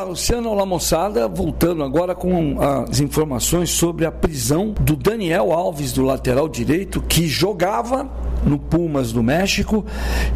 Olá, Luciano. Olá, moçada. Voltando agora com as informações sobre a prisão do Daniel Alves, do lateral direito, que jogava no Pumas do México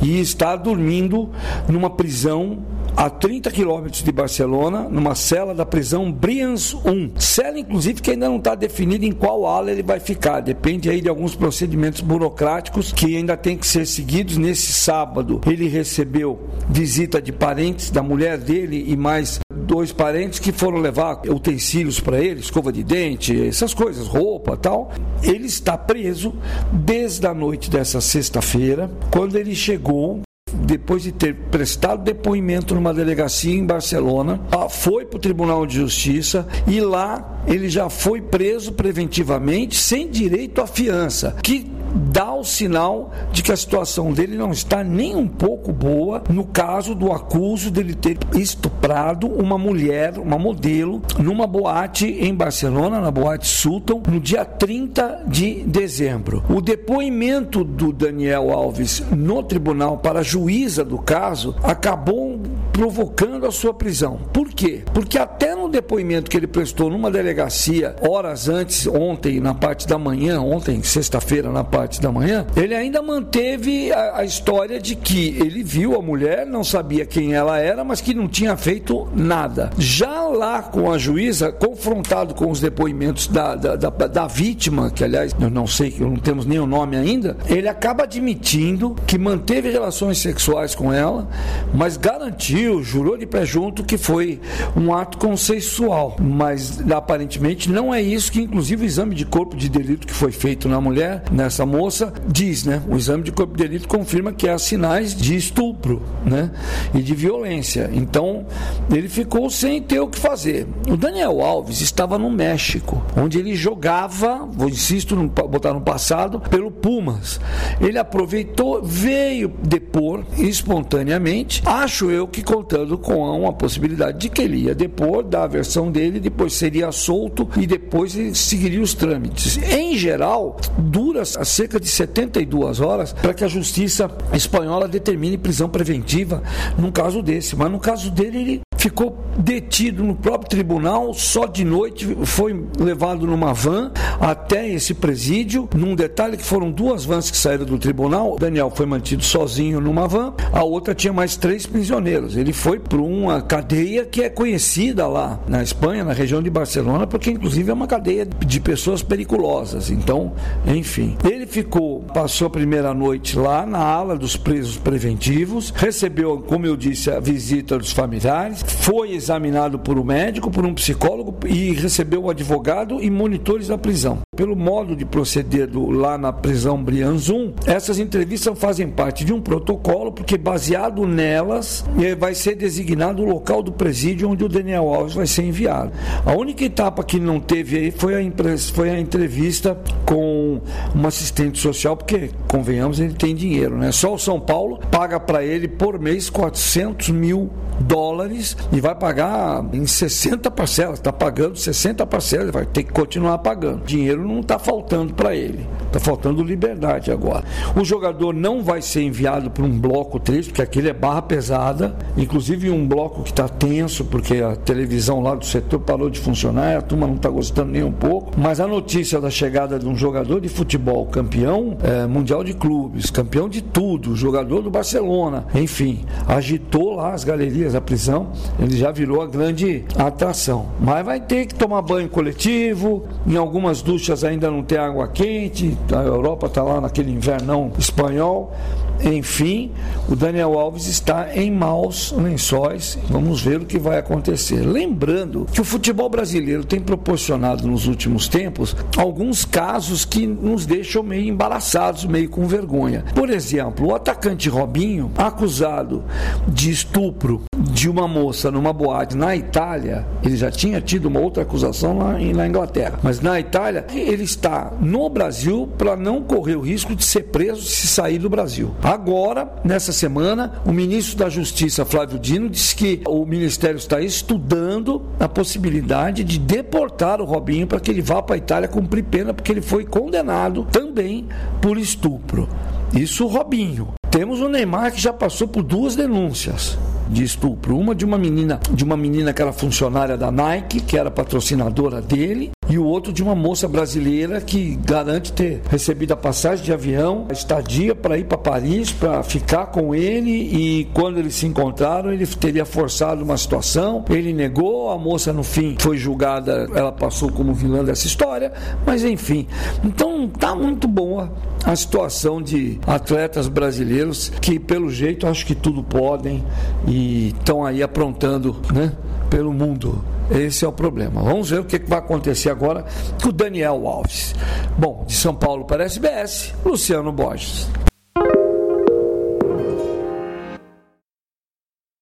e está dormindo numa prisão a 30 quilômetros de Barcelona, numa cela da prisão Brians 1. Cela, inclusive, que ainda não está definida em qual ala ele vai ficar. Depende aí de alguns procedimentos burocráticos que ainda tem que ser seguidos. Nesse sábado, ele recebeu visita de parentes da mulher dele e mais dois parentes que foram levar utensílios para ele, escova de dente, essas coisas, roupa tal. Ele está preso desde a noite dessa sexta-feira, quando ele chegou depois de ter prestado depoimento numa delegacia em Barcelona, foi para o Tribunal de Justiça e lá ele já foi preso preventivamente sem direito à fiança, que dá o sinal de que a situação dele não está nem um pouco boa no caso do acuso dele ter estuprado uma mulher, uma modelo, numa boate em Barcelona, na boate Sultan, no dia 30 de dezembro. O depoimento do Daniel Alves no tribunal para a juíza do caso acabou provocando a sua prisão. Por quê? Porque até no depoimento que ele prestou numa delegacia horas antes, ontem, na parte da manhã, ontem, sexta-feira, na parte da manhã, ele ainda manteve a, a, história de que ele viu a mulher, não sabia quem ela era, mas que não tinha feito nada. Já lá com a juíza, confrontado com os depoimentos da, da, da, da vítima, que aliás eu não sei, não temos nem o nome ainda, ele acaba admitindo que manteve relações sexuais com ela, mas garantiu, jurou de pé junto que foi um ato consensual. Mas aparentemente não é isso que, inclusive, o exame de corpo de delito que foi feito na mulher, nessa moça diz, né? O exame de corpo de delito confirma que há sinais de estupro, né? E de violência. Então, ele ficou sem ter o que fazer. O Daniel Alves estava no México, onde ele jogava, vou insisto, no, botar no passado, pelo Pumas. Ele aproveitou, veio depor espontaneamente, acho eu que contando com uma possibilidade de que ele ia depor, dar a versão dele, depois seria solto e depois seguiria os trâmites. Em geral, dura cerca de 72 horas para que a justiça espanhola determine prisão preventiva num caso desse. Mas no caso dele, ele ficou detido no próprio tribunal, só de noite foi levado numa van até esse presídio. Num detalhe que foram duas vans que saíram do tribunal, Daniel foi mantido sozinho numa van, a outra tinha mais três prisioneiros. Ele foi para uma cadeia que é conhecida lá na Espanha, na região de Barcelona, porque inclusive é uma cadeia de pessoas periculosas. Então, enfim, ele ficou, passou a primeira noite lá na ala dos presos preventivos, recebeu, como eu disse, a visita dos familiares, foi examinado por um médico, por um psicólogo e recebeu o advogado e monitores da prisão. Pelo modo de proceder do, lá na prisão Brianzum, essas entrevistas fazem parte de um protocolo, porque baseado nelas eh, vai ser designado o local do presídio onde o Daniel Alves vai ser enviado. A única etapa que não teve aí foi a, foi a entrevista com uma assistente social, porque, convenhamos, ele tem dinheiro, né? Só o São Paulo paga para ele por mês 400 mil dólares e vai pagar em 60 parcelas. Está pagando 60 parcelas, vai ter que continuar pagando. Dinheiro não está faltando para ele. Está faltando liberdade agora. O jogador não vai ser enviado para um bloco 3, porque aquele é barra pesada. Inclusive um bloco que está tenso, porque a televisão lá do setor parou de funcionar, a turma não está gostando nem um pouco. Mas a notícia da chegada de um jogador de futebol campeão é, mundial de clubes, campeão de tudo, jogador do Barcelona, enfim, agitou lá as galerias da prisão ele já virou a grande atração. Mas vai ter que tomar banho coletivo, em algumas duchas ainda não tem água quente, a Europa está lá naquele invernão espanhol. Enfim, o Daniel Alves está em maus lençóis. Vamos ver o que vai acontecer. Lembrando que o futebol brasileiro tem proporcionado nos últimos tempos alguns casos que nos deixam meio embaraçados, meio com vergonha. Por exemplo, o atacante Robinho, acusado de estupro de uma moça numa boate na Itália, ele já tinha tido uma outra acusação lá na Inglaterra, mas na Itália, ele está no Brasil para não correr o risco de ser preso se sair do Brasil. Agora, nessa semana, o ministro da Justiça, Flávio Dino, disse que o ministério está estudando a possibilidade de deportar o Robinho para que ele vá para a Itália cumprir pena, porque ele foi condenado também por estupro. Isso, Robinho. Temos o Neymar que já passou por duas denúncias de estupro. Uma de uma menina, de uma menina que era funcionária da Nike, que era patrocinadora dele, e o outro de uma moça brasileira que garante ter recebido a passagem de avião, a estadia para ir para Paris, para ficar com ele e quando eles se encontraram, ele teria forçado uma situação, ele negou, a moça no fim foi julgada, ela passou como vilã dessa história, mas enfim. Então tá muito boa a situação de atletas brasileiros que pelo jeito acho que tudo podem e estão aí aprontando, né, pelo mundo. Esse é o problema. Vamos ver o que vai acontecer agora com o Daniel Alves. Bom, de São Paulo para a SBS, Luciano Borges.